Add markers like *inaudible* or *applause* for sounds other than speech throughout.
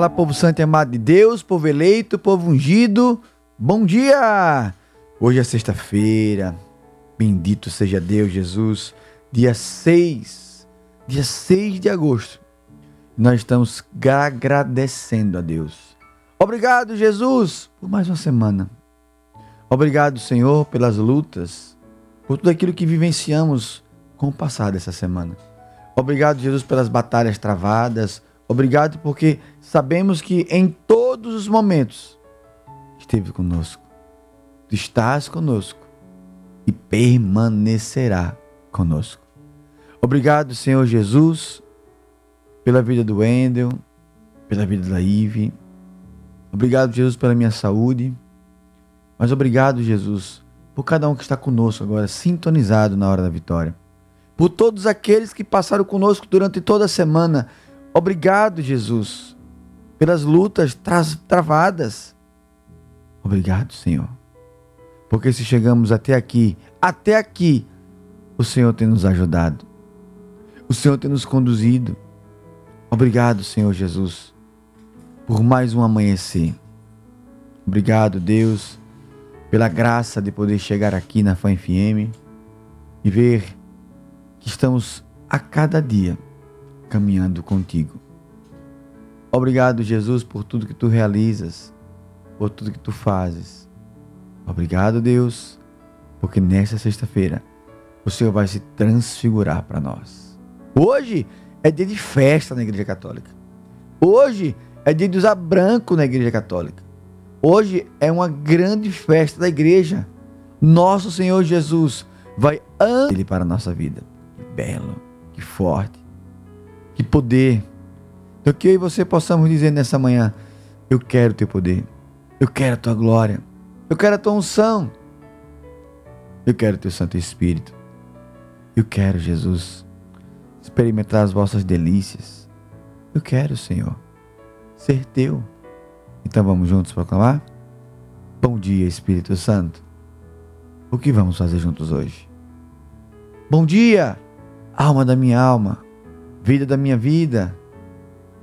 Olá, povo santo e amado de Deus, povo eleito, povo ungido, bom dia! Hoje é sexta-feira, bendito seja Deus, Jesus, dia 6, dia 6 de agosto. Nós estamos agradecendo a Deus. Obrigado, Jesus, por mais uma semana. Obrigado, Senhor, pelas lutas, por tudo aquilo que vivenciamos com o passar dessa semana. Obrigado, Jesus, pelas batalhas travadas. Obrigado porque sabemos que em todos os momentos esteve conosco. Tu estás conosco e permanecerá conosco. Obrigado, Senhor Jesus, pela vida do Wendel, pela vida da Ive. Obrigado, Jesus, pela minha saúde. Mas obrigado, Jesus, por cada um que está conosco agora, sintonizado na hora da vitória. Por todos aqueles que passaram conosco durante toda a semana. Obrigado, Jesus, pelas lutas tra- travadas. Obrigado, Senhor. Porque se chegamos até aqui, até aqui, o Senhor tem nos ajudado. O Senhor tem nos conduzido. Obrigado, Senhor Jesus, por mais um amanhecer. Obrigado, Deus, pela graça de poder chegar aqui na Fã FM e ver que estamos a cada dia caminhando contigo. Obrigado, Jesus, por tudo que tu realizas, por tudo que tu fazes. Obrigado, Deus, porque nesta sexta-feira o Senhor vai se transfigurar para nós. Hoje é dia de festa na Igreja Católica. Hoje é dia de usar branco na Igreja Católica. Hoje é uma grande festa da igreja. Nosso Senhor Jesus vai ele para a nossa vida. Que belo, que forte, que poder. Então que eu e você possamos dizer nessa manhã: Eu quero teu poder, eu quero a tua glória, eu quero a tua unção, eu quero teu Santo Espírito, eu quero, Jesus, experimentar as vossas delícias. Eu quero, Senhor, ser teu. Então vamos juntos proclamar? Bom dia, Espírito Santo. O que vamos fazer juntos hoje? Bom dia, alma da minha alma, vida da minha vida.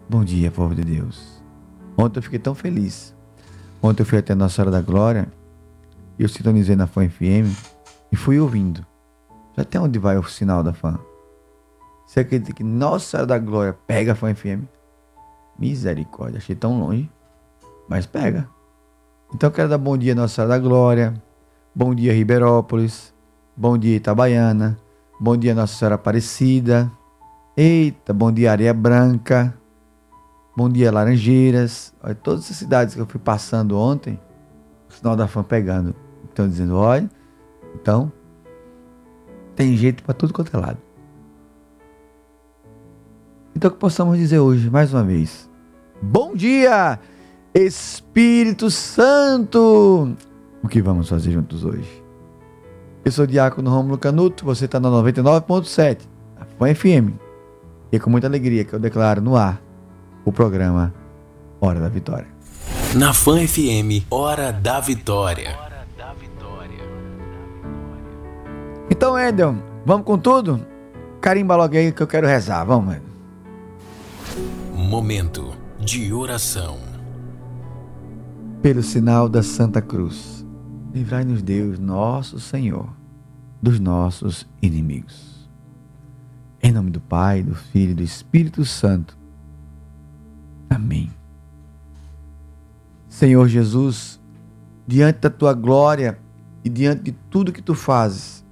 Bom dia, povo de Deus. Ontem eu fiquei tão feliz. Ontem eu fui até Nossa Senhora da Glória e eu sintonizei na Fã FM e fui ouvindo. Já até onde vai o sinal da Fã? Você acredita que Nossa Senhora da Glória pega a Fã FM? Misericórdia, achei tão longe, mas pega. Então eu quero dar bom dia Nossa Senhora da Glória, bom dia Ribeirópolis, bom dia Itabaiana, bom dia Nossa Senhora Aparecida, eita, bom dia Areia Branca, bom dia Laranjeiras, olha, todas essas cidades que eu fui passando ontem, o sinal da fã pegando, estão dizendo, olha, então tem jeito para tudo quanto é lado. Então que possamos dizer hoje, mais uma vez, bom dia, Espírito Santo! O que vamos fazer juntos hoje? Eu sou o Diácono Romulo Canuto, você está na 99.7, a Fã FM. E é com muita alegria que eu declaro no ar o programa Hora da Vitória. Na Fã FM, Hora da Vitória. Então, Edel, vamos com tudo? Carimba logo aí que eu quero rezar. Vamos, Edel. Momento de oração. Pelo sinal da Santa Cruz, livrai-nos Deus, nosso Senhor, dos nossos inimigos. Em nome do Pai, do Filho e do Espírito Santo. Amém. Senhor Jesus, diante da tua glória e diante de tudo que tu fazes,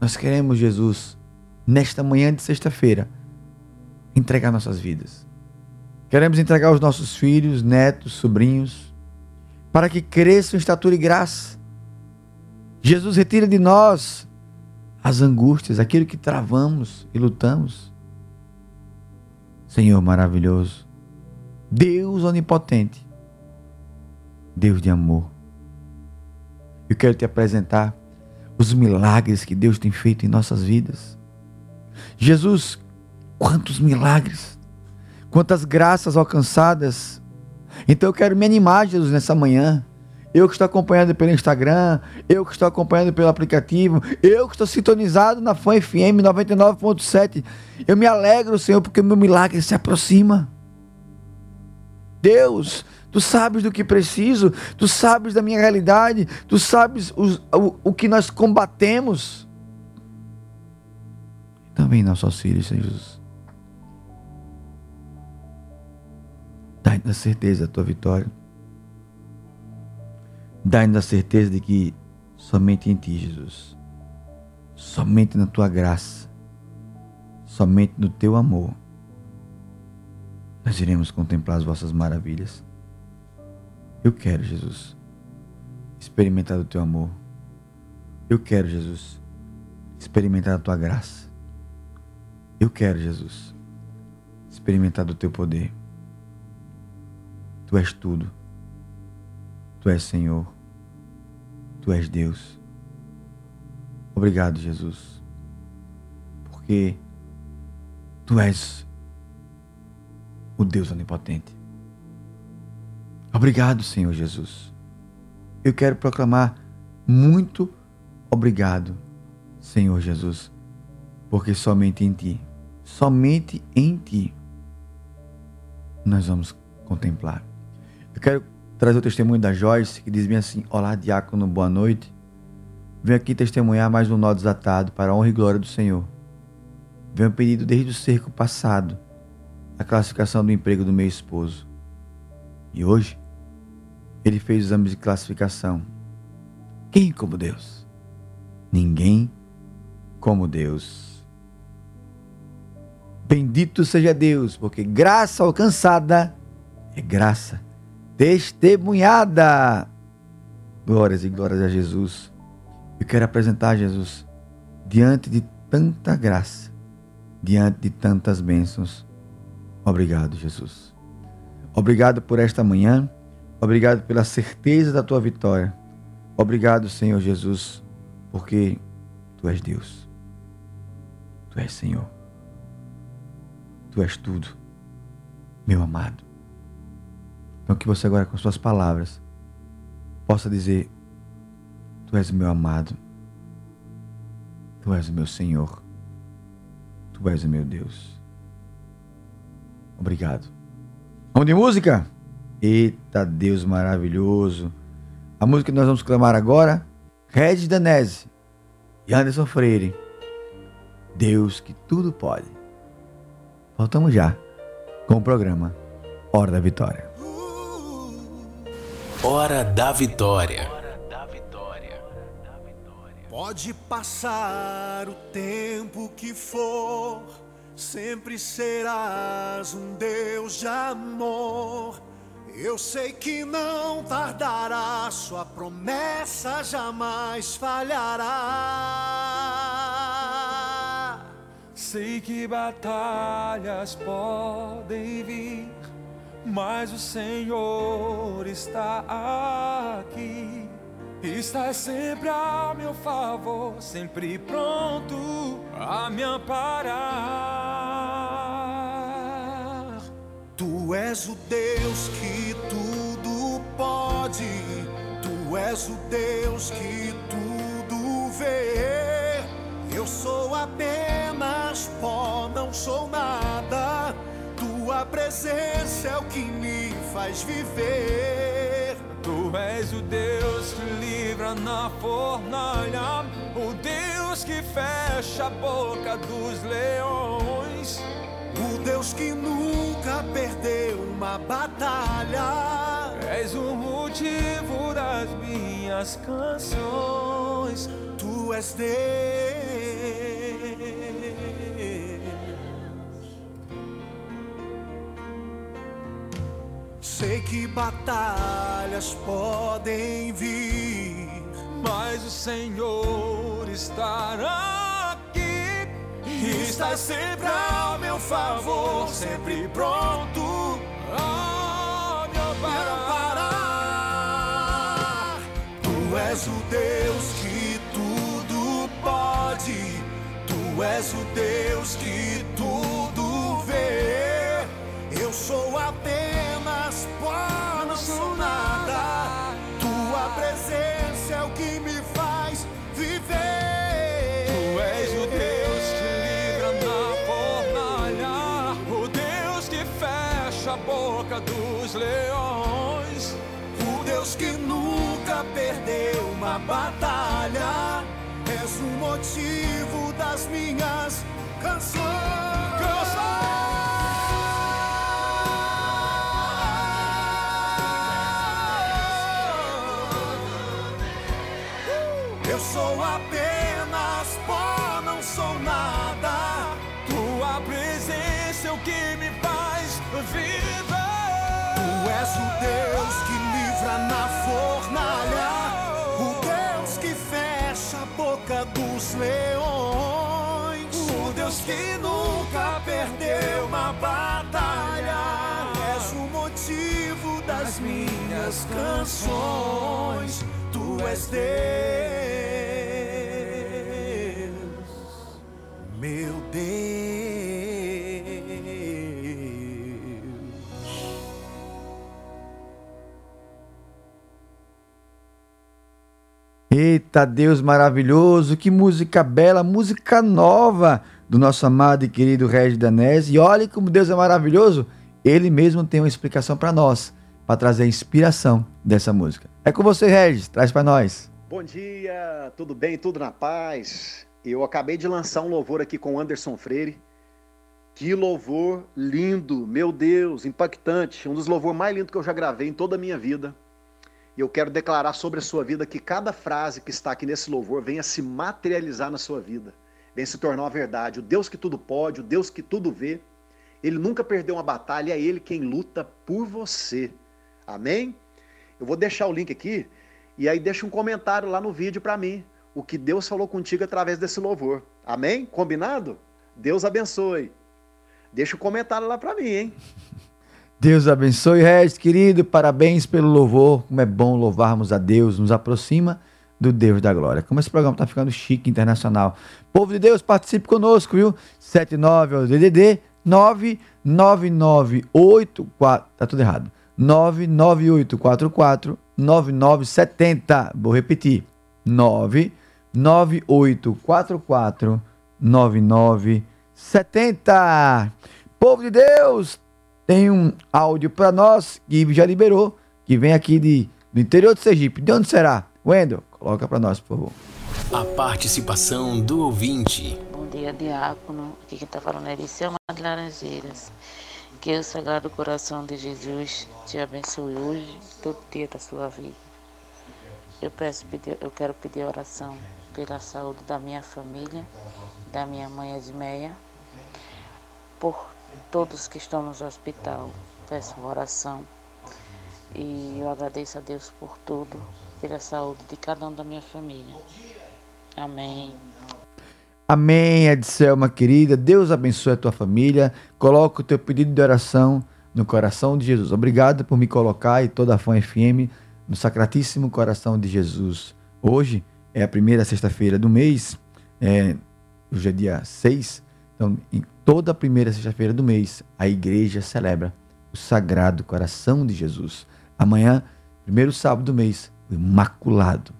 nós queremos, Jesus, nesta manhã de sexta-feira, entregar nossas vidas. Queremos entregar os nossos filhos, netos, sobrinhos, para que cresçam em estatura e graça. Jesus retira de nós as angústias, aquilo que travamos e lutamos. Senhor maravilhoso, Deus onipotente, Deus de amor. Eu quero te apresentar os milagres que Deus tem feito em nossas vidas. Jesus, quantos milagres, quantas graças alcançadas. Então eu quero me animar, Jesus, nessa manhã. Eu que estou acompanhando pelo Instagram, eu que estou acompanhando pelo aplicativo, eu que estou sintonizado na Fã FM 99.7. Eu me alegro, Senhor, porque o meu milagre se aproxima. Deus, tu sabes do que preciso, tu sabes da minha realidade, tu sabes os- o, o que nós combatemos. Também nosso auxílio, Senhor Jesus. Dá-nos a certeza da tua vitória. Dá-nos a certeza de que somente em ti, Jesus, somente na tua graça, somente no teu amor, nós iremos contemplar as vossas maravilhas. Eu quero, Jesus, experimentar o teu amor. Eu quero, Jesus, experimentar a tua graça. Eu quero, Jesus, experimentar do teu poder. Tu és tudo. Tu és Senhor. Tu és Deus. Obrigado, Jesus. Porque tu és o Deus onipotente. Obrigado, Senhor Jesus. Eu quero proclamar Muito obrigado, Senhor Jesus, porque somente em Ti, somente em Ti, nós vamos contemplar. Eu quero trazer o testemunho da Joyce, que diz bem assim: Olá, diácono, boa noite. Venho aqui testemunhar mais um nó desatado para a honra e glória do Senhor. Venho pedido desde o cerco passado a classificação do emprego do meu esposo. E hoje, ele fez exames de classificação. Quem como Deus? Ninguém como Deus. Bendito seja Deus, porque graça alcançada é graça testemunhada. Glórias e glórias a Jesus. Eu quero apresentar Jesus diante de tanta graça, diante de tantas bênçãos. Obrigado, Jesus. Obrigado por esta manhã. Obrigado pela certeza da tua vitória. Obrigado, Senhor Jesus, porque tu és Deus. Tu és Senhor. Tu és tudo, meu amado. Então que você agora com suas palavras possa dizer: Tu és meu amado. Tu és o meu Senhor. Tu és o meu Deus. Obrigado. Vamos de música? Eita Deus maravilhoso. A música que nós vamos clamar agora, Regis Danese e Anderson Freire. Deus que tudo pode. Voltamos já com o programa Hora da Vitória. Hora da Vitória. Pode passar o tempo que for, sempre serás um Deus de amor. Eu sei que não tardará, sua promessa jamais falhará. Sei que batalhas podem vir, mas o Senhor está aqui. Está sempre a meu favor, sempre pronto a me amparar. Tu és o Deus que tudo pode, tu és o Deus que tudo vê. Eu sou apenas pó, não sou nada. Tua presença é o que me faz viver. Tu és o Deus que livra na fornalha, o Deus que fecha a boca dos leões. O Deus que nunca perdeu uma batalha. És o motivo das minhas canções. Tu és Deus. Sei que batalhas podem vir, Mas o Senhor estará aqui e está sempre ao meu favor, sempre pronto a me amparar. Tu és o Deus que tudo pode, tu és o Deus que tudo batalha. És o motivo das minhas minhas canções. Tu és Deus, meu Deus. Eita Deus maravilhoso, que música bela, música nova do nosso amado e querido Regis Danese. E olha como Deus é maravilhoso, ele mesmo tem uma explicação para nós, para trazer a inspiração dessa música. É com você, Regis, traz para nós. Bom dia, tudo bem? Tudo na paz? Eu acabei de lançar um louvor aqui com Anderson Freire. Que louvor lindo, meu Deus, impactante. Um dos louvores mais lindos que eu já gravei em toda a minha vida. E eu quero declarar sobre a sua vida que cada frase que está aqui nesse louvor venha se materializar na sua vida, venha se tornar uma verdade. O Deus que tudo pode, o Deus que tudo vê, ele nunca perdeu uma batalha, é ele quem luta por você. Amém? Eu vou deixar o link aqui e aí deixa um comentário lá no vídeo para mim, o que Deus falou contigo através desse louvor. Amém? Combinado? Deus abençoe. Deixa um comentário lá para mim, hein? *laughs* Deus abençoe, Regis, querido. Parabéns pelo louvor. Como é bom louvarmos a Deus, nos aproxima do Deus da glória. Como esse programa está ficando chique, internacional. Povo de Deus, participe conosco, viu? 79 é o DDD 99984. Tá tudo errado. 99844 9970. Vou repetir. 99844 9970. Povo de Deus, tem um áudio para nós que já liberou, que vem aqui de, do interior de Sergipe. De onde será? Wendel, coloca para nós, por favor. A participação do ouvinte. Bom dia, diácono. Aqui quem está falando é Liceu de Laranjeiras. Que o Sagrado Coração de Jesus te abençoe hoje, todo dia da sua vida. Eu, peço, eu quero pedir oração pela saúde da minha família, da minha mãe Edmeia, por todos que estão no hospital. Peço oração e eu agradeço a Deus por tudo, pela saúde de cada um da minha família. Amém. Amém, Edselma querida. Deus abençoe a tua família. Coloca o teu pedido de oração no coração de Jesus. Obrigado por me colocar e toda a Fã FM no Sacratíssimo Coração de Jesus. Hoje é a primeira sexta-feira do mês, é, hoje é dia 6. Então, em toda a primeira sexta-feira do mês, a igreja celebra o Sagrado Coração de Jesus. Amanhã, primeiro sábado do mês, o Imaculado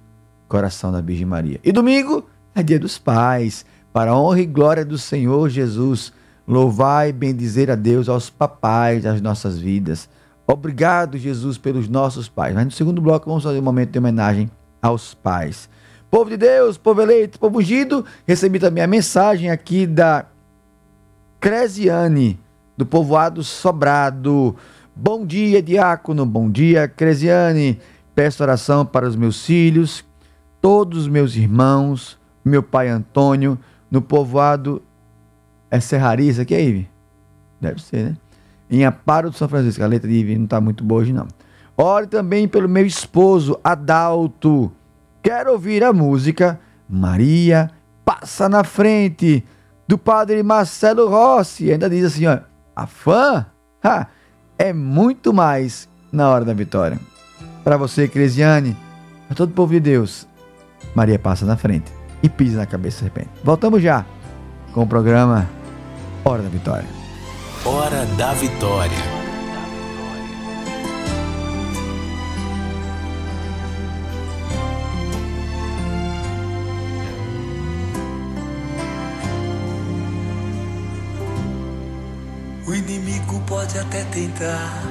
Coração da Virgem Maria. E domingo é dia dos pais, para a honra e glória do Senhor Jesus. Louvai e bendizer a Deus aos papais das nossas vidas. Obrigado, Jesus, pelos nossos pais. Mas no segundo bloco vamos fazer um momento de homenagem aos pais. Povo de Deus, povo eleito, povo ungido, recebi também a mensagem aqui da Cresiane, do povoado Sobrado. Bom dia, diácono. Bom dia, Cresiane. Peço oração para os meus filhos, todos os meus irmãos, meu pai Antônio, no povoado. É Serraria isso aqui, é Ive? Deve ser, né? Em Amparo do São Francisco. A letra de Ive não está muito boa hoje, não. Ore também pelo meu esposo, Adalto. Quero ouvir a música Maria Passa na Frente, do padre Marcelo Rossi. Ainda diz assim, ó, a fã ha, é muito mais na hora da vitória. Para você, Cresiane, para todo o povo de Deus, Maria passa na frente e pisa na cabeça da serpente. Voltamos já com o programa Hora da Vitória. Hora da Vitória. O inimigo pode até tentar,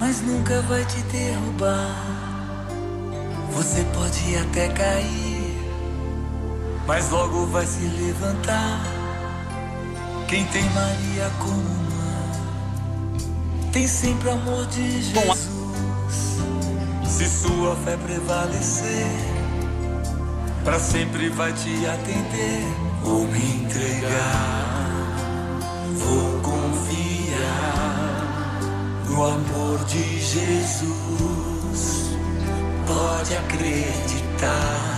mas nunca vai te derrubar. Você pode até cair, mas logo vai se levantar. Quem tem Maria como mãe, tem sempre amor de Jesus. Se sua fé prevalecer, para sempre vai te atender. Vou me entregar. Vou confiar no amor de Jesus. Pode acreditar,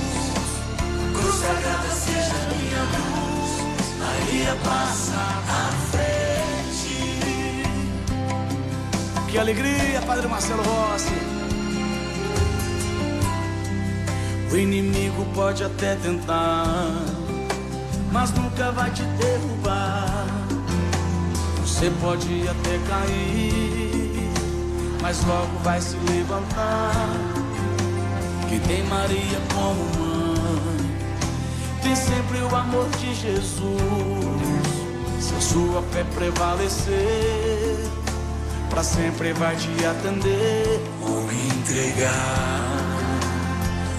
Sagrada seja minha luz, Maria passa à frente. Que alegria, Padre Marcelo Rossi. O inimigo pode até tentar, mas nunca vai te derrubar. Você pode até cair, mas logo vai se levantar. Que tem Maria como mãe, tem sempre o amor de Jesus. Se a sua fé prevalecer, pra sempre vai te atender. Vou me entregar,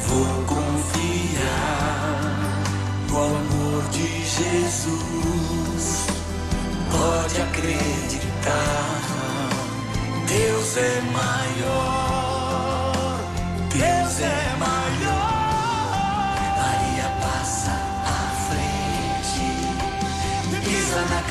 vou confiar no amor de Jesus. Pode acreditar, Deus é maior, Deus é maior.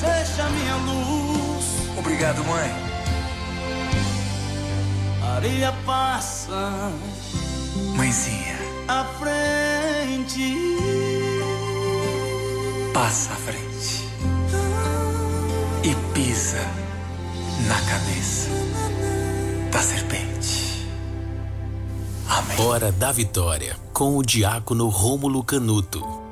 Seja minha luz. Obrigado, mãe. Maria passa Mãezinha, à frente. passa à frente e pisa na cabeça da serpente. Amém. Hora da Vitória, com o diácono Rômulo Canuto.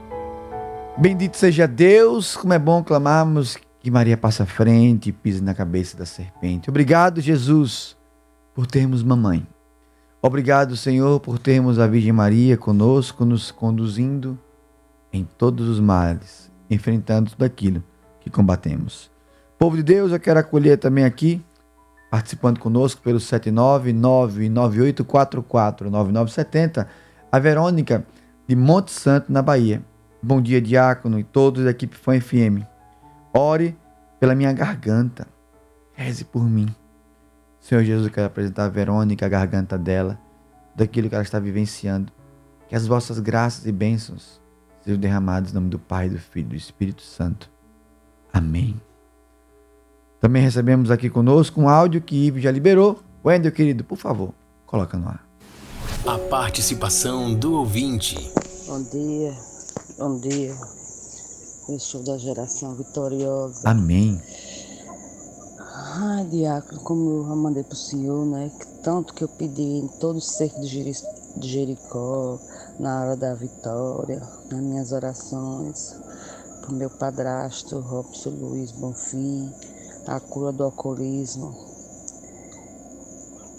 Bendito seja Deus, como é bom clamarmos que Maria passa à frente e pise na cabeça da serpente. Obrigado, Jesus, por termos mamãe. Obrigado, Senhor, por termos a Virgem Maria conosco, nos conduzindo em todos os males, enfrentando tudo aquilo que combatemos. Povo de Deus, eu quero acolher também aqui, participando conosco pelo 79998449970, a Verônica de Monte Santo, na Bahia. Bom dia, diácono e todos da equipe Fã FM. Ore pela minha garganta. Reze por mim. Senhor Jesus, eu quero apresentar a Verônica, a garganta dela, daquilo que ela está vivenciando. Que as vossas graças e bênçãos sejam derramadas em nome do Pai, do Filho e do Espírito Santo. Amém. Também recebemos aqui conosco um áudio que Ivo já liberou. Wendel, querido, por favor, coloca no ar. A participação do ouvinte. Bom dia, bom dia. Eu sou da geração vitoriosa. Amém. Ai, diácono, como eu mandei pro senhor, né? Que tanto que eu pedi em todo o cerco de Jeri- de Jericó, na hora da vitória, nas minhas orações, pro meu padrasto, Robson Luiz Bonfim, a cura do alcoolismo.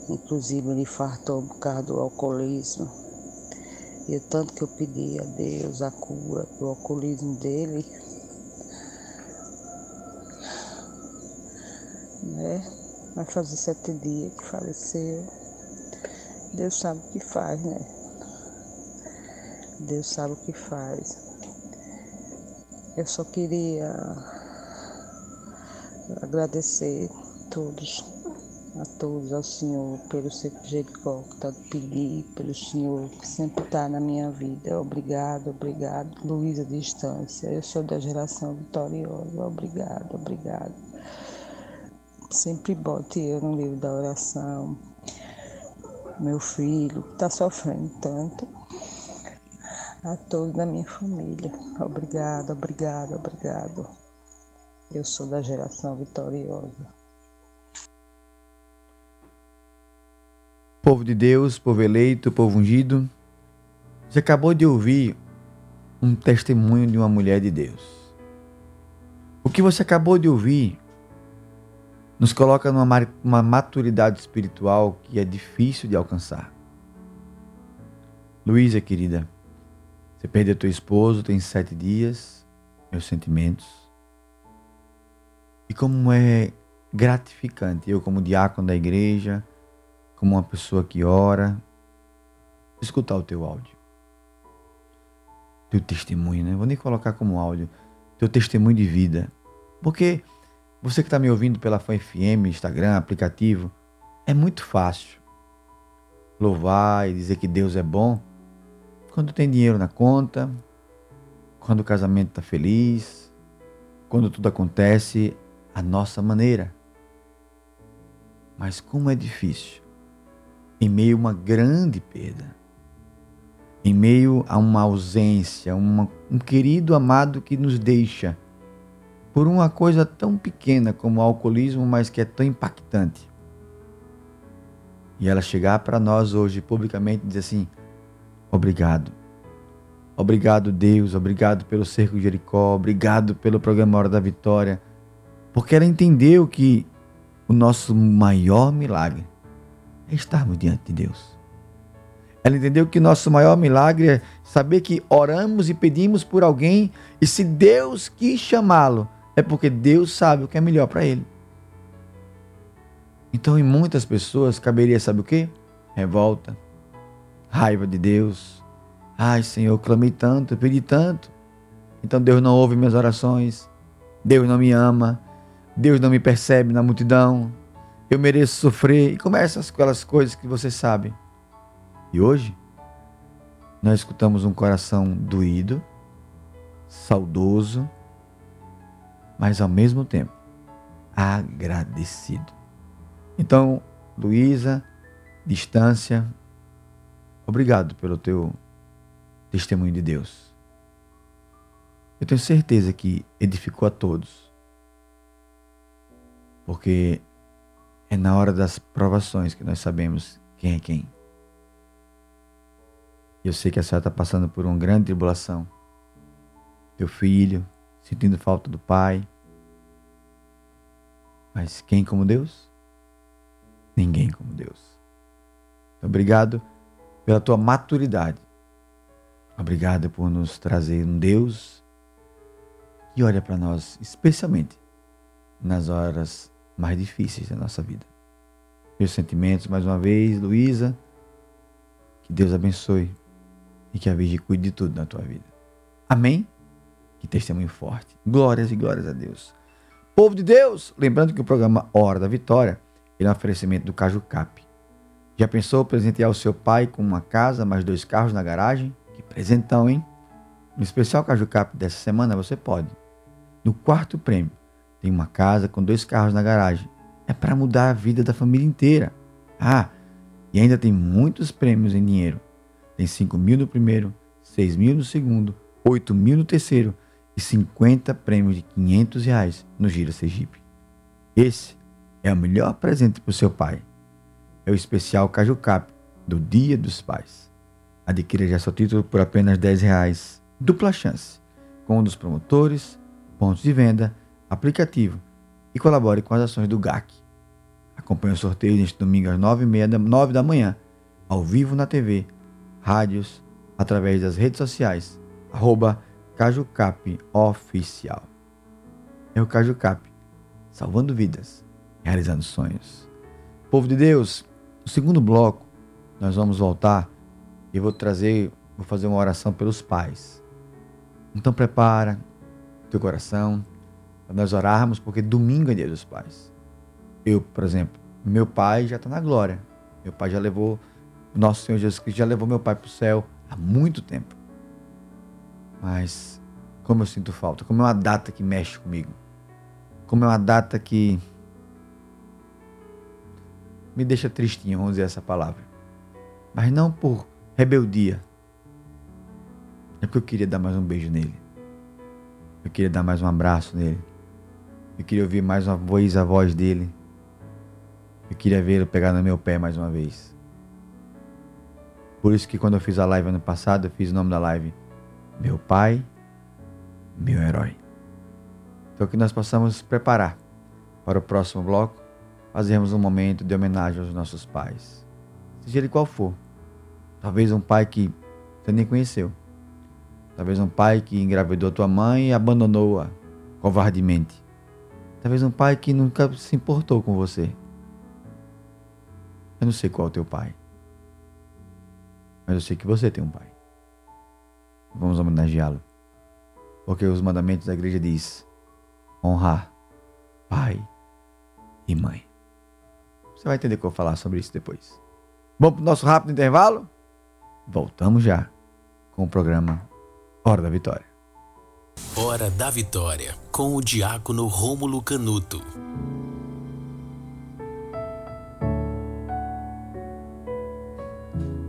Inclusive ele fartou por causa do alcoolismo. E o tanto que eu pedi a Deus a cura do alcoolismo dele, né? Vai fazer sete dias que faleceu. Deus sabe o que faz, né? Deus sabe o que faz. Eu só queria agradecer a todos a todos, ao Senhor, pelo cerco de Jericó, que tanto pedi, pelo Senhor, que sempre está na minha vida. Obrigado, obrigado. Luísa Distância, eu sou da geração vitoriosa. Obrigado, obrigado. Sempre bote eu no livro da oração. Meu filho, que está sofrendo tanto. A todos da minha família. Obrigado, obrigado, obrigado. Eu sou da geração vitoriosa. Povo de Deus, povo eleito, povo ungido, você acabou de ouvir um testemunho de uma mulher de Deus. O que você acabou de ouvir nos coloca numa ma- uma maturidade espiritual que é difícil de alcançar. Luísa, querida, você perdeu teu esposo tem sete dias, meus sentimentos. E como é gratificante, eu como diácono da igreja, como uma pessoa que ora, escutar o teu áudio. Teu testemunho, né? Vou nem colocar como áudio. Teu testemunho de vida. Porque você que está me ouvindo pela Fã FM, Instagram, aplicativo, é muito fácil louvar e dizer que Deus é bom quando tem dinheiro na conta, quando o casamento está feliz, quando tudo acontece à nossa maneira. Mas como é difícil em meio a uma grande perda, em meio a uma ausência, uma- um querido amado que nos deixa por uma coisa tão pequena como o alcoolismo, mas que é tão impactante. E ela chegar para nós hoje publicamente e dizer assim: obrigado. Obrigado, Deus. Obrigado pelo cerco de Jericó. Obrigado pelo programa Hora da Vitória. Porque ela entendeu que o nosso maior milagre é estarmos diante de Deus. Ela entendeu que nosso maior milagre é saber que oramos e pedimos por alguém e se Deus quis chamá-lo, é porque Deus sabe o que é melhor para ele. Então, em muitas pessoas caberia, sabe o quê? Revolta, raiva de Deus. Ai, Senhor, clamei tanto, pedi tanto. Então Deus não ouve minhas orações. Deus não me ama. Deus não me percebe na multidão. Eu mereço sofrer. E começa aquelas coisas que você sabe. E hoje, nós escutamos um coração doído, saudoso, mas ao mesmo tempo agradecido. Então, Luísa, distância, obrigado pelo teu testemunho de Deus. Eu tenho certeza que edificou a todos. Porque é na hora das provações que nós sabemos quem é quem. Eu sei que a senhora está passando por uma grande tribulação. Teu filho, sentindo falta do pai. Mas quem como Deus? Ninguém como Deus. Obrigado pela tua maturidade. Obrigado por nos trazer um Deus que olha para nós, especialmente nas horas mais difíceis da nossa vida. Meus sentimentos, mais uma vez, Luísa, que Deus abençoe e que a Virgem cuide de tudo na tua vida. Amém? Que testemunho forte. Glórias e glórias a Deus. Povo de Deus, lembrando que o programa Hora da Vitória é um oferecimento do Caju Cap. Já pensou presentear o seu pai com uma casa, mais dois carros na garagem? Que presentão, hein? No especial Caju Cap dessa semana você pode. No quarto prêmio, tem uma casa com dois carros na garagem. É para mudar a vida da família inteira. Ah, e ainda tem muitos prêmios em dinheiro. Tem 5 mil no primeiro, 6 mil no segundo, 8 mil no terceiro e 50 prêmios de 500 reais no Gira Sergipe. Esse é o melhor presente para o seu pai. É o especial Caju Cap do Dia dos Pais. Adquira já seu título por apenas 10 reais. Dupla chance. Com um dos promotores, pontos de venda, aplicativo e colabore com as ações do GAC. Acompanhe o sorteio neste domingo às 9h30 da, 9 da manhã, ao vivo na TV, rádios, através das redes sociais, arroba CajuCap Oficial. É o CajuCap, salvando vidas, realizando sonhos. Povo de Deus, no segundo bloco, nós vamos voltar e vou trazer, vou fazer uma oração pelos pais. Então prepara teu coração para nós orarmos, porque domingo é dia dos pais. Eu, por exemplo, Meu pai já está na glória. Meu pai já levou, nosso Senhor Jesus Cristo já levou meu pai para o céu há muito tempo. Mas como eu sinto falta, como é uma data que mexe comigo. Como é uma data que me deixa tristinho, vamos dizer essa palavra. Mas não por rebeldia. É porque eu queria dar mais um beijo nele. Eu queria dar mais um abraço nele. Eu queria ouvir mais uma vez a voz dele. Eu queria vê-lo pegar no meu pé mais uma vez. Por isso que quando eu fiz a live ano passado, eu fiz o nome da live Meu Pai, Meu Herói. Então que nós possamos preparar para o próximo bloco, fazermos um momento de homenagem aos nossos pais. Seja ele qual for. Talvez um pai que você nem conheceu. Talvez um pai que engravidou tua mãe e abandonou-a covardemente. Talvez um pai que nunca se importou com você. Eu não sei qual é o teu pai. Mas eu sei que você tem um pai. Vamos homenageá-lo. Porque os mandamentos da igreja diz: honrar pai e mãe. Você vai entender que eu vou falar sobre isso depois. Vamos para o nosso rápido intervalo? Voltamos já com o programa Hora da Vitória. Hora da Vitória, com o diácono Rômulo Canuto.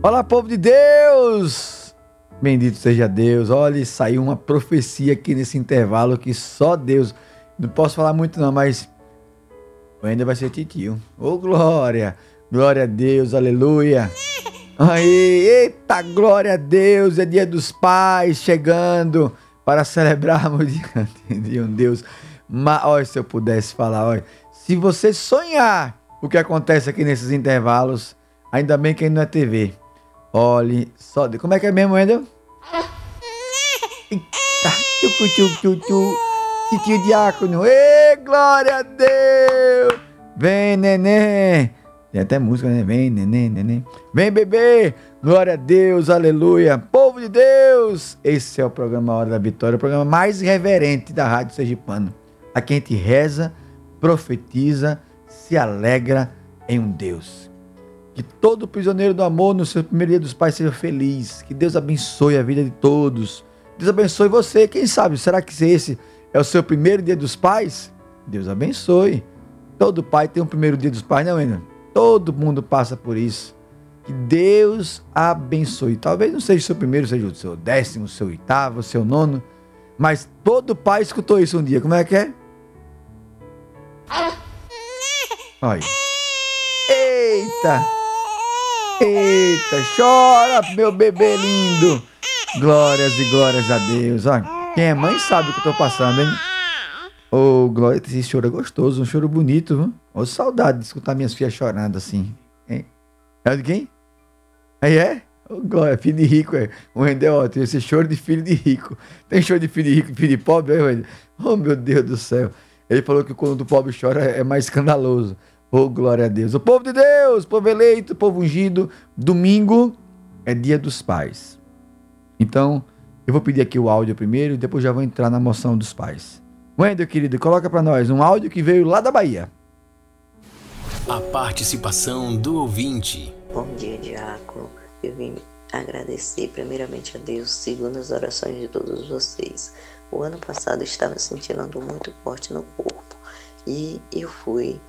Olá, povo de Deus! Bendito seja Deus. Olha, saiu uma profecia aqui nesse intervalo que só Deus. Não posso falar muito, não, mas ainda vai ser titio. Ô, glória! Glória a Deus, aleluia! Aí, eita, glória a Deus! É dia dos pais chegando para celebrarmos diante de um Deus. Mas, olha, se eu pudesse falar, olha, se você sonhar o que acontece aqui nesses intervalos, ainda bem que não é TV. Olhe, só. de- Como é que é mesmo, Wendel? Eita, tchu, tchu, tchu, tchu. Titio Diácono, ê, glória a Deus! Vem, neném! Tem até música, né? Vem, neném, neném. Vem, bebê! Glória a Deus, aleluia! Povo de Deus! Esse é o programa Hora da Vitória, o programa mais reverente da Rádio Sergipano. Aqui a gente reza, profetiza, se alegra em um Deus. Que todo prisioneiro do amor no seu primeiro dia dos pais seja feliz. Que Deus abençoe a vida de todos. Deus abençoe você. Quem sabe, será que esse é o seu primeiro dia dos pais? Deus abençoe. Todo pai tem um primeiro dia dos pais, não é? Todo mundo passa por isso. Que Deus abençoe. Talvez não seja o seu primeiro, seja o seu décimo, o seu oitavo, o seu nono. Mas todo pai escutou isso um dia. Como é que é? Olha. Eita! Eita! Chora, meu bebê lindo! Glórias e glórias a Deus. Olha, quem é mãe sabe o que eu tô passando, hein? Ô, Glória, esse choro é gostoso, um choro bonito, viu? Ô, saudade de escutar minhas filhas chorando assim. Hein? É de quem? Aí é? Ô, Glória, filho de rico, é. O Wendel, ó, tem esse choro de filho de rico. Tem choro de filho de rico e filho de pobre, é, Wendel? Oh, meu Deus do céu. Ele falou que quando o pobre chora é mais escandaloso. Oh, glória a Deus. O povo de Deus, povo eleito, povo ungido. Domingo é dia dos pais. Então, eu vou pedir aqui o áudio primeiro e depois já vou entrar na moção dos pais. Wendel, querido, coloca para nós um áudio que veio lá da Bahia. A participação do ouvinte. Bom dia, Diácono. Eu vim agradecer primeiramente a Deus, segundo as orações de todos vocês. O ano passado eu estava sentindo dor muito forte no corpo e eu fui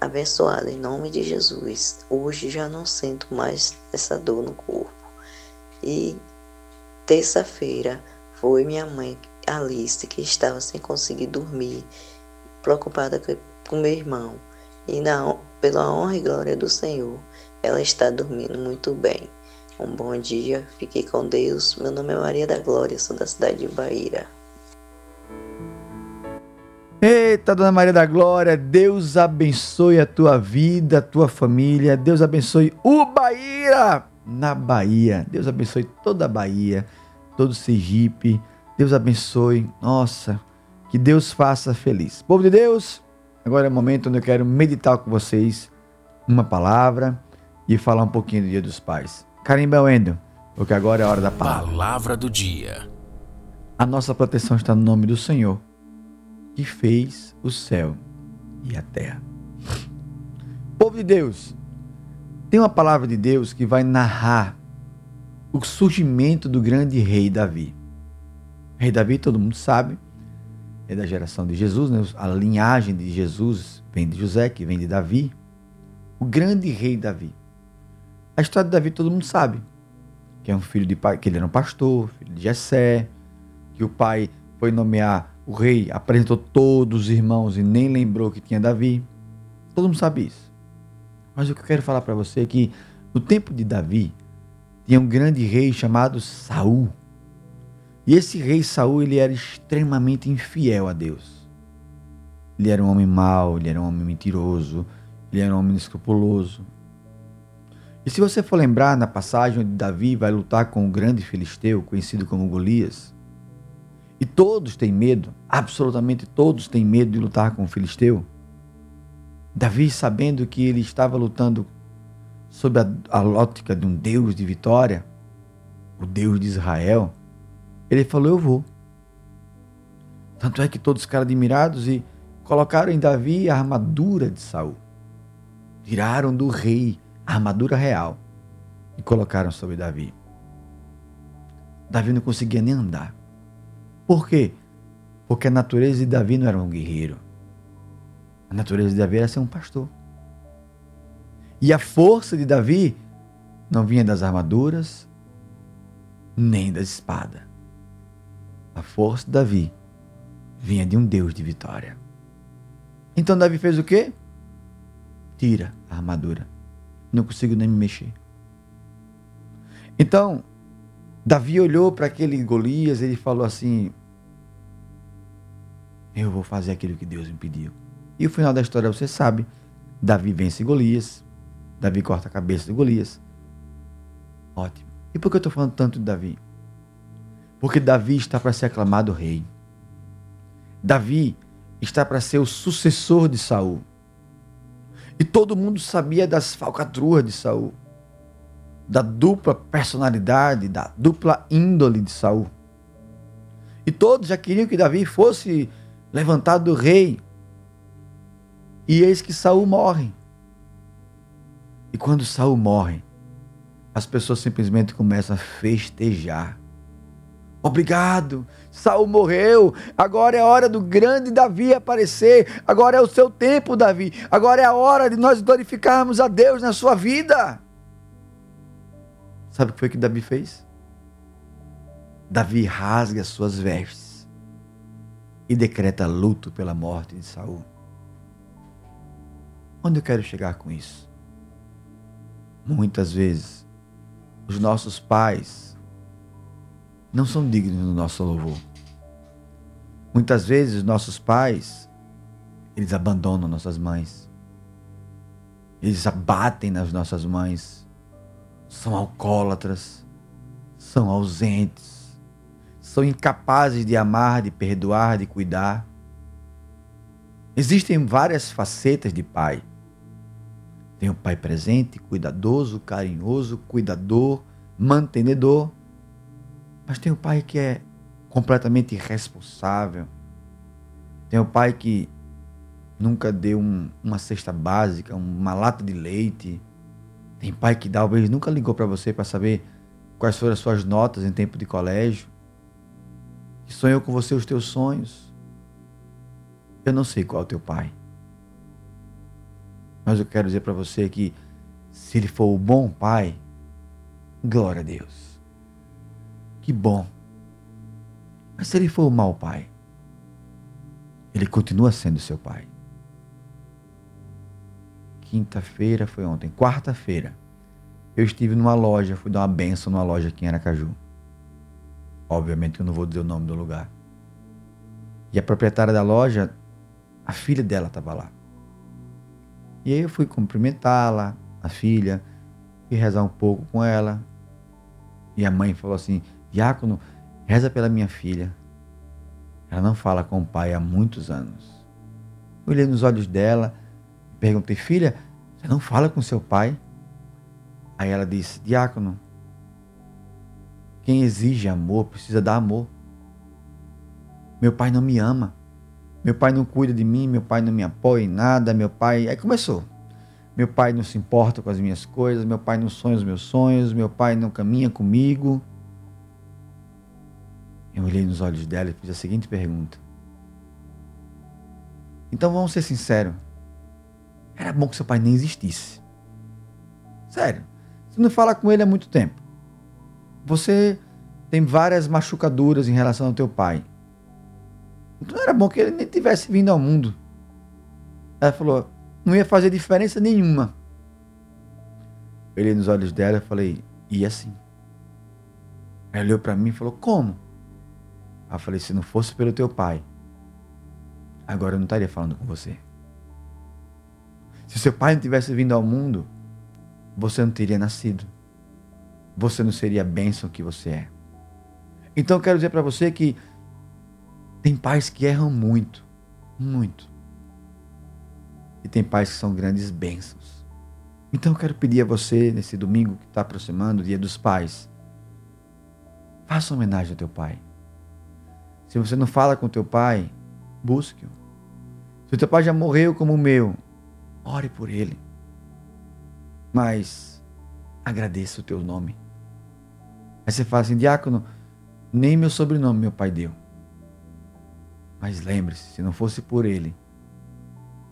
abençoada em nome de Jesus. Hoje já não sinto mais essa dor no corpo. E terça-feira foi minha mãe, Alice, que estava sem conseguir dormir, preocupada com meu irmão. E na, pela honra e glória do Senhor, ela está dormindo muito bem. Um bom dia, fique com Deus. Meu nome é Maria da Glória, sou da cidade de Bahia. Eita, Dona Maria da Glória, Deus abençoe a tua vida, a tua família. Deus abençoe o Bahia na Bahia. Deus abençoe toda a Bahia, todo o Sergipe. Deus abençoe. Nossa, que Deus faça feliz. Povo de Deus, agora é o momento onde eu quero meditar com vocês uma palavra e falar um pouquinho do Dia dos Pais. Carimba Wendel, porque agora é a hora da palavra. Palavra do dia. A nossa proteção está no nome do Senhor, que fez o céu e a terra. Povo de Deus, tem uma palavra de Deus que vai narrar o surgimento do grande rei Davi. O rei Davi, todo mundo sabe, é da geração de Jesus, né? a linhagem de Jesus vem de José, que vem de Davi. O grande rei Davi. A história de Davi todo mundo sabe, que é um filho de pai, que ele era um pastor, filho de Jessé, que o pai foi nomear o rei, apresentou todos os irmãos e nem lembrou que tinha Davi. Todo mundo sabe isso. Mas o que eu quero falar para você é que no tempo de Davi tinha um grande rei chamado Saul. E esse rei Saul, ele era extremamente infiel a Deus. Ele era um homem mau, ele era um homem mentiroso, ele era um homem escrupuloso. E se você for lembrar na passagem onde Davi vai lutar com o grande filisteu, conhecido como Golias, e todos têm medo, absolutamente todos têm medo de lutar com o filisteu. Davi, sabendo que ele estava lutando sob a, a ótica de um Deus de vitória, o Deus de Israel, ele falou: Eu vou. Tanto é que todos ficaram admirados e colocaram em Davi a armadura de Saul. Tiraram do rei a armadura real e colocaram sobre Davi. Davi não conseguia nem andar. Por quê? Porque a natureza de Davi não era um guerreiro. A natureza de Davi era ser um pastor. E a força de Davi não vinha das armaduras, nem da espada. A força de Davi vinha de um Deus de vitória. Então Davi fez o quê? Tira a armadura. Não consigo nem me mexer. Então, Davi olhou para aquele Golias e ele falou assim: Eu vou fazer aquilo que Deus me pediu. E o final da história você sabe. Davi vence Golias. Davi corta a cabeça de Golias. Ótimo. E por que eu estou falando tanto de Davi? Porque Davi está para ser aclamado rei. Davi está para ser o sucessor de Saul. E todo mundo sabia das falcatruas de Saul, da dupla personalidade, da dupla índole de Saul. E todos já queriam que Davi fosse levantado rei. E eis que Saul morre. E quando Saul morre, as pessoas simplesmente começam a festejar. Obrigado, Saul morreu. Agora é a hora do grande Davi aparecer. Agora é o seu tempo, Davi. Agora é a hora de nós glorificarmos a Deus na sua vida. Sabe o que foi que Davi fez? Davi rasga as suas vestes e decreta luto pela morte de Saul. Onde eu quero chegar com isso? Muitas vezes, os nossos pais não são dignos do nosso louvor. Muitas vezes, nossos pais, eles abandonam nossas mães. Eles abatem nas nossas mães. São alcoólatras. São ausentes. São incapazes de amar, de perdoar, de cuidar. Existem várias facetas de pai. Tem o pai presente, cuidadoso, carinhoso, cuidador, mantenedor. Mas tem o pai que é completamente irresponsável. Tem o pai que nunca deu um, uma cesta básica, uma lata de leite. Tem pai que talvez nunca ligou para você para saber quais foram as suas notas em tempo de colégio. Que sonhou com você os teus sonhos. Eu não sei qual é o teu pai. Mas eu quero dizer para você que se ele for o bom pai, glória a Deus. Que bom. Mas se ele for o mau pai, ele continua sendo seu pai. Quinta-feira foi ontem. Quarta-feira, eu estive numa loja, fui dar uma benção numa loja aqui em Aracaju. Obviamente eu não vou dizer o nome do lugar. E a proprietária da loja, a filha dela estava lá. E aí eu fui cumprimentá-la, a filha, e rezar um pouco com ela. E a mãe falou assim: Diácono, reza pela minha filha. Ela não fala com o pai há muitos anos. Eu olhei nos olhos dela, perguntei: Filha, você não fala com seu pai? Aí ela disse: Diácono, quem exige amor precisa dar amor. Meu pai não me ama. Meu pai não cuida de mim, meu pai não me apoia em nada, meu pai. Aí começou. Meu pai não se importa com as minhas coisas, meu pai não sonha os meus sonhos, meu pai não caminha comigo. Eu olhei nos olhos dela e fiz a seguinte pergunta: Então vamos ser sinceros. Era bom que seu pai nem existisse. Sério. Você não fala com ele há muito tempo. Você tem várias machucaduras em relação ao teu pai. Então era bom que ele nem tivesse vindo ao mundo. Ela falou: não ia fazer diferença nenhuma. Eu olhei nos olhos dela e falei: ia sim. Ela olhou para mim e falou: como? Aí eu falei: se não fosse pelo teu pai, agora eu não estaria falando com você. Se seu pai não tivesse vindo ao mundo, você não teria nascido. Você não seria a bênção que você é. Então eu quero dizer para você que tem pais que erram muito, muito. E tem pais que são grandes bênçãos. Então eu quero pedir a você, nesse domingo que está aproximando, o Dia dos Pais, faça homenagem ao teu pai. Se você não fala com teu pai, busque-o. Se teu pai já morreu como o meu, ore por ele. Mas agradeça o teu nome. Aí você fala assim, diácono, nem meu sobrenome meu pai deu. Mas lembre-se, se não fosse por ele,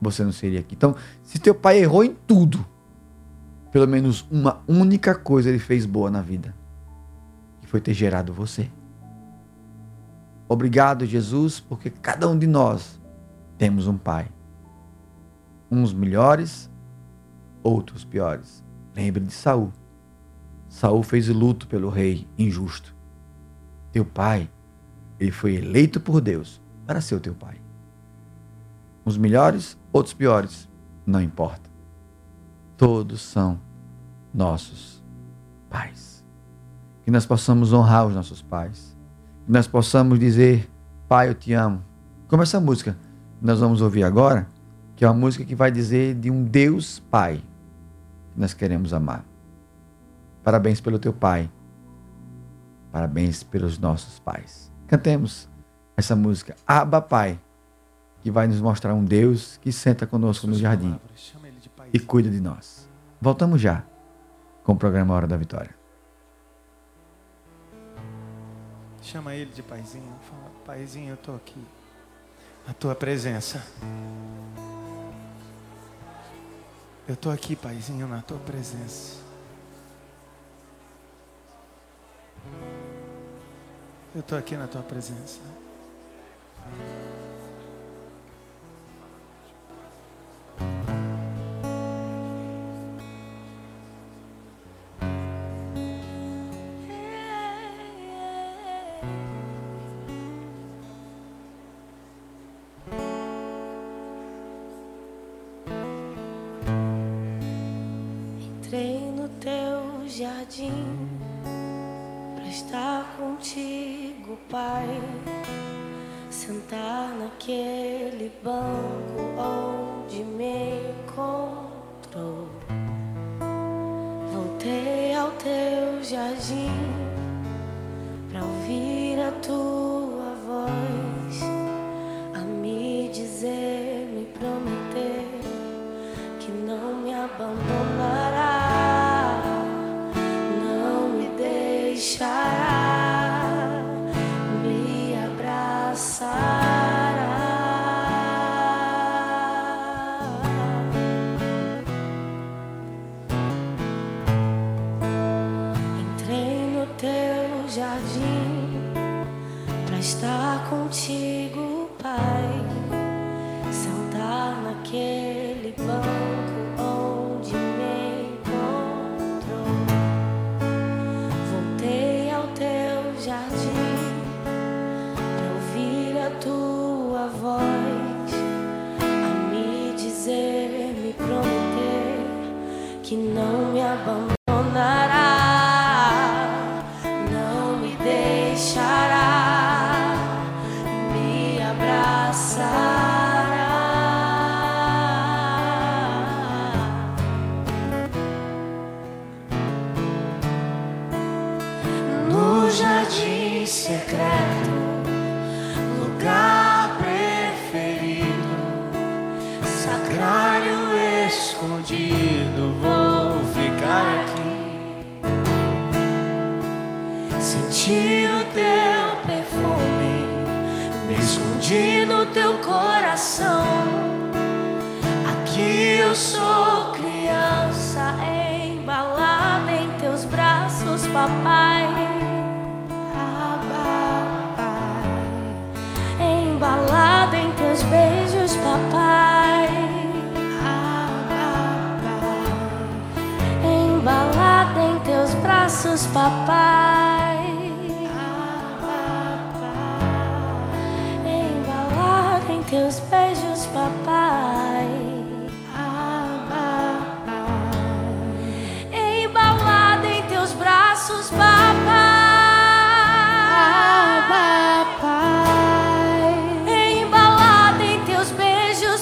você não seria aqui. Então, se teu pai errou em tudo, pelo menos uma única coisa ele fez boa na vida, que foi ter gerado você. Obrigado, Jesus, porque cada um de nós temos um pai. Uns melhores, outros piores. Lembre de Saul. Saul fez luto pelo rei injusto. Teu pai, ele foi eleito por Deus para ser o teu pai. Uns melhores, outros piores, não importa. Todos são nossos pais. Que nós possamos honrar os nossos pais. Nós possamos dizer, Pai, eu te amo. Como essa música que nós vamos ouvir agora, que é uma música que vai dizer de um Deus Pai que nós queremos amar. Parabéns pelo teu pai. Parabéns pelos nossos pais. Cantemos essa música, Abba Pai, que vai nos mostrar um Deus que senta conosco no jardim e cuida de nós. Voltamos já com o programa Hora da Vitória. Chama ele de paizinho. Fala, paizinho, eu estou aqui. Na tua presença. Eu estou aqui, paizinho, na tua presença. Eu estou aqui na tua presença.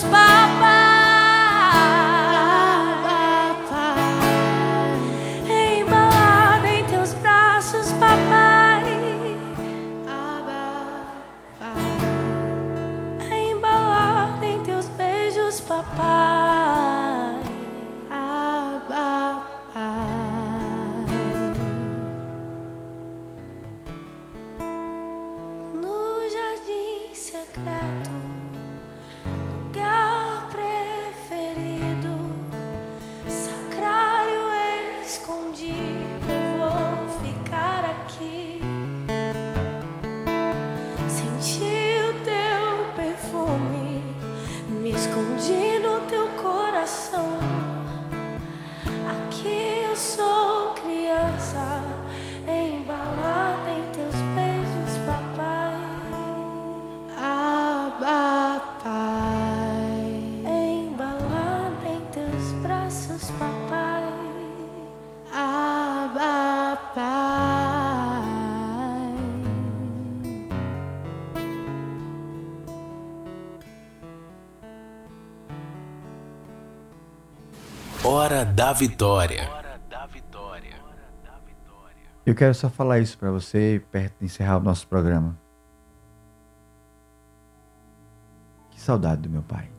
Beijos, da Vitória. Eu quero só falar isso para você, perto de encerrar o nosso programa. Que saudade do meu pai.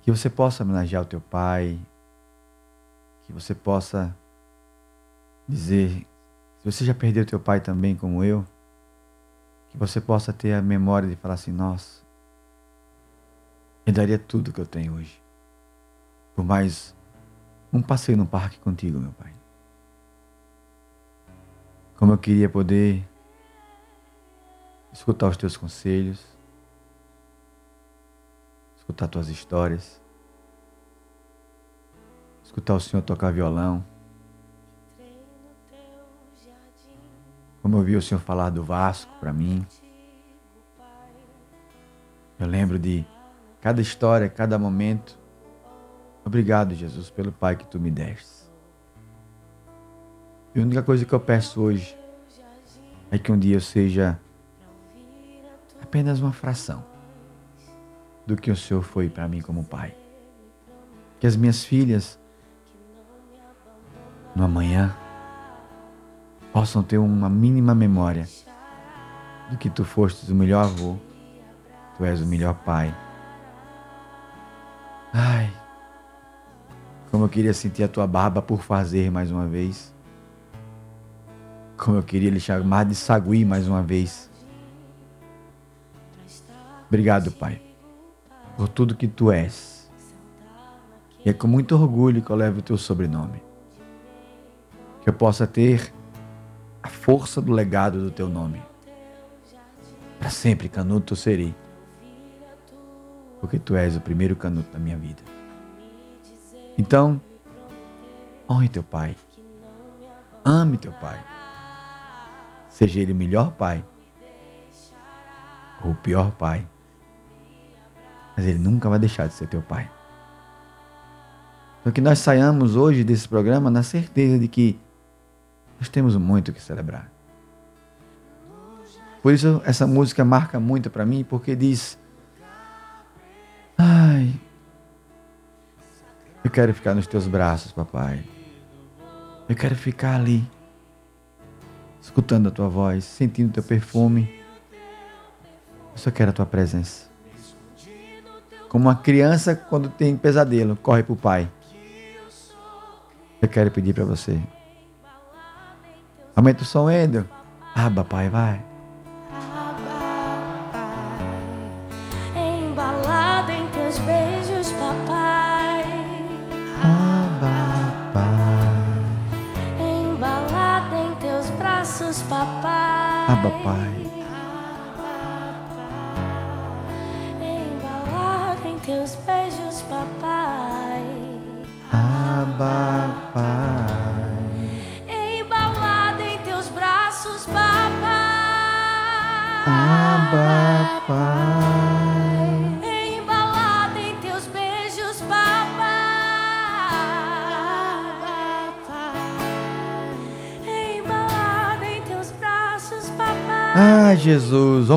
Que você possa homenagear o teu pai. Que você possa dizer, se você já perdeu teu pai também, como eu, que você possa ter a memória de falar assim: nossa, eu daria tudo que eu tenho hoje por mais um passeio no parque contigo, meu pai. Como eu queria poder escutar os teus conselhos, escutar tuas histórias, escutar o Senhor tocar violão. Como eu vi o Senhor falar do Vasco para mim. Eu lembro de cada história, cada momento. Obrigado, Jesus, pelo Pai que tu me deste. E a única coisa que eu peço hoje é que um dia eu seja apenas uma fração do que o Senhor foi para mim como pai. Que as minhas filhas, no amanhã, possam ter uma mínima memória do que tu fostes o melhor avô, tu és o melhor pai. Ai, como eu queria sentir a tua barba por fazer mais uma vez. Como eu queria lhe chamar de sagui mais uma vez. Obrigado, Pai, por tudo que tu és. E é com muito orgulho que eu levo o teu sobrenome. Que eu possa ter a força do legado do teu nome. Para sempre canuto eu serei. Porque tu és o primeiro canuto da minha vida. Então, honre teu pai. Ame teu pai. Seja ele o melhor pai ou o pior pai. Mas ele nunca vai deixar de ser teu pai. Então que nós saiamos hoje desse programa na certeza de que nós temos muito o que celebrar. Por isso essa música marca muito para mim, porque diz: Ai, eu quero ficar nos teus braços, papai. Eu quero ficar ali, escutando a tua voz, sentindo o teu perfume. Eu só quero a tua presença. Como uma criança, quando tem pesadelo, corre para o pai. Eu quero pedir para você. Aumenta o som, Wendel. Aba, pai, vai.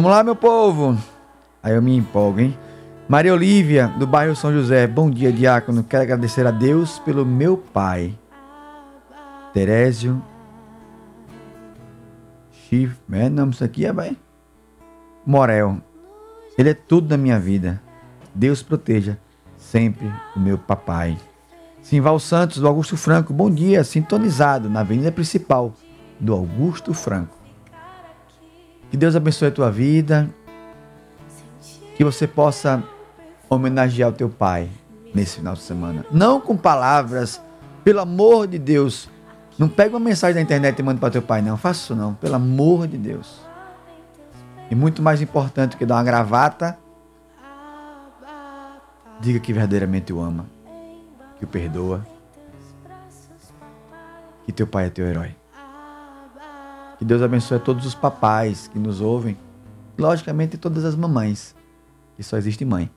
Vamos lá, meu povo. Aí eu me empolgo, hein? Maria Olívia, do bairro São José. Bom dia, diácono. Quero agradecer a Deus pelo meu pai. Terésio. Chif. É nome isso aqui, é, vai? Morel. Ele é tudo na minha vida. Deus proteja sempre o meu papai. Simval Santos, do Augusto Franco. Bom dia, sintonizado na avenida principal do Augusto Franco. Que Deus abençoe a tua vida. Que você possa homenagear o teu pai nesse final de semana. Não com palavras, pelo amor de Deus. Não pega uma mensagem da internet e manda para teu pai, não. Faça isso não, pelo amor de Deus. E muito mais importante que dar uma gravata, diga que verdadeiramente o ama, que o perdoa, que teu pai é teu herói. Que Deus abençoe a todos os papais que nos ouvem. Logicamente, todas as mamães. Que só existe mãe.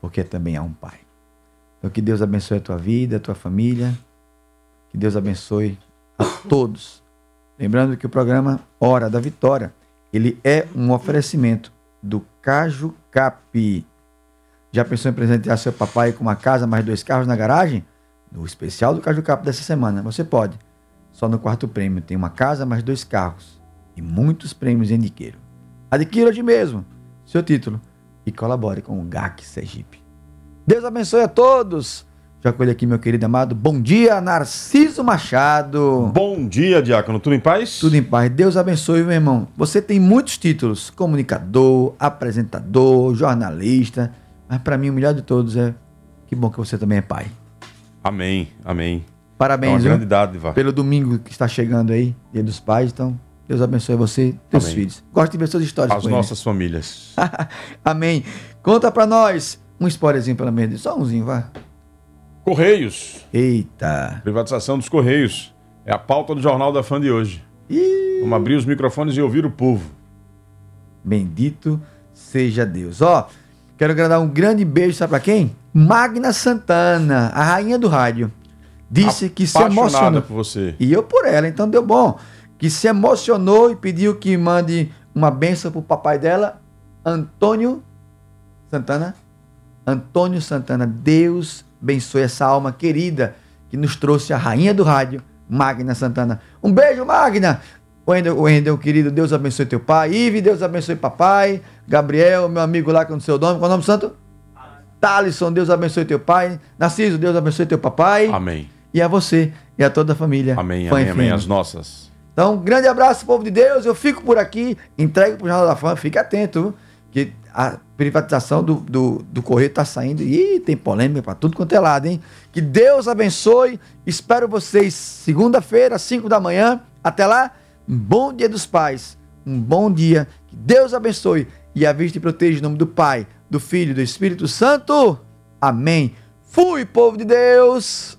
Porque também há um pai. Então, que Deus abençoe a tua vida, a tua família. Que Deus abençoe a todos. Lembrando que o programa Hora da Vitória, ele é um oferecimento do Caju Cap. Já pensou em presentear seu papai com uma casa mais dois carros na garagem? No especial do Caju Cap dessa semana, você pode. Só no quarto prêmio tem uma casa mais dois carros e muitos prêmios em dinheiro. Adquira hoje mesmo seu título e colabore com o GAC Sergipe. Deus abençoe a todos. Já acolhi aqui meu querido amado. Bom dia, Narciso Machado. Bom dia, Diácono. Tudo em paz? Tudo em paz. Deus abençoe, meu irmão. Você tem muitos títulos: comunicador, apresentador, jornalista. Mas para mim, o melhor de todos é que bom que você também é pai. Amém, amém. Parabéns, É uma grande dádiva. Pelo domingo que está chegando aí, dia dos pais. Então, Deus abençoe você e teus Amém. filhos. Gosto de ver suas histórias As nossas famílias. *laughs* Amém. Conta pra nós um spoilerzinho, pelo menos. Só umzinho, vá. Correios. Eita. Privatização dos Correios. É a pauta do Jornal da Fã de hoje. Vamos abrir os microfones e ouvir o povo. Bendito seja Deus. Ó, quero dar um grande beijo, sabe pra quem? Magna Santana, a rainha do rádio. Disse que se emocionou. por você. E eu por ela, então deu bom. Que se emocionou e pediu que mande uma benção pro papai dela, Antônio Santana. Antônio Santana, Deus abençoe essa alma querida que nos trouxe a rainha do rádio, Magna Santana. Um beijo, Magna! Wendel, Wendel, querido, Deus abençoe teu pai. Ive, Deus abençoe papai. Gabriel, meu amigo lá com o seu nome. Qual é o nome santo? Thalisson, Deus abençoe teu pai. Narciso, Deus abençoe teu papai. Amém. E a você e a toda a família. Amém, Fã amém, amém. As nossas. Então, um grande abraço, povo de Deus. Eu fico por aqui, entrego pro Jornal da Fã. Fique atento, que a privatização do, do, do Correio tá saindo. E tem polêmica para tudo quanto é lado, hein? Que Deus abençoe. Espero vocês segunda-feira, às 5 da manhã. Até lá, um bom dia dos pais. Um bom dia. Que Deus abençoe. E a vista e proteja em nome do Pai, do Filho e do Espírito Santo. Amém. Fui, povo de Deus.